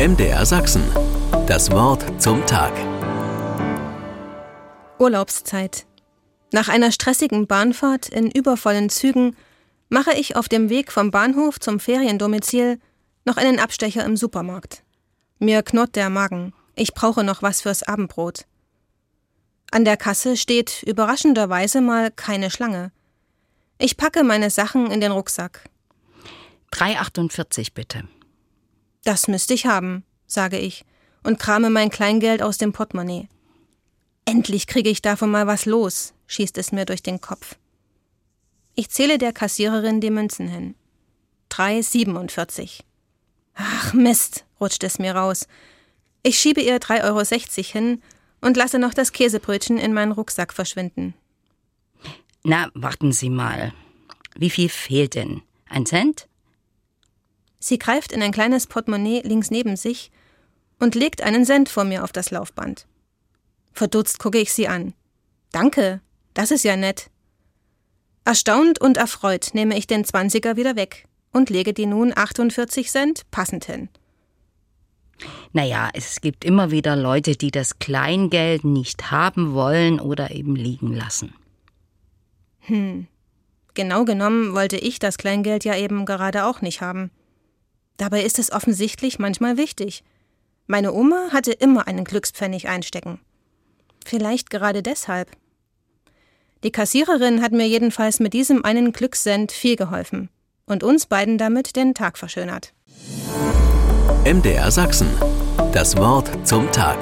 MDR Sachsen. Das Wort zum Tag. Urlaubszeit. Nach einer stressigen Bahnfahrt in übervollen Zügen mache ich auf dem Weg vom Bahnhof zum Feriendomizil noch einen Abstecher im Supermarkt. Mir knurrt der Magen. Ich brauche noch was fürs Abendbrot. An der Kasse steht überraschenderweise mal keine Schlange. Ich packe meine Sachen in den Rucksack. 3,48 bitte. Das müsste ich haben, sage ich und krame mein Kleingeld aus dem Portemonnaie. Endlich kriege ich davon mal was los, schießt es mir durch den Kopf. Ich zähle der Kassiererin die Münzen hin. 3,47. Ach Mist, rutscht es mir raus. Ich schiebe ihr 3,60 Euro hin und lasse noch das Käsebrötchen in meinen Rucksack verschwinden. Na, warten Sie mal. Wie viel fehlt denn? Ein Cent? Sie greift in ein kleines Portemonnaie links neben sich und legt einen Cent vor mir auf das Laufband. Verdutzt gucke ich sie an. Danke, das ist ja nett. Erstaunt und erfreut nehme ich den Zwanziger wieder weg und lege die nun 48 Cent passend hin. Naja, es gibt immer wieder Leute, die das Kleingeld nicht haben wollen oder eben liegen lassen. Hm. Genau genommen wollte ich das Kleingeld ja eben gerade auch nicht haben. Dabei ist es offensichtlich manchmal wichtig. Meine Oma hatte immer einen Glückspfennig einstecken. Vielleicht gerade deshalb. Die Kassiererin hat mir jedenfalls mit diesem einen Glückssend viel geholfen und uns beiden damit den Tag verschönert. MDR Sachsen. Das Wort zum Tag.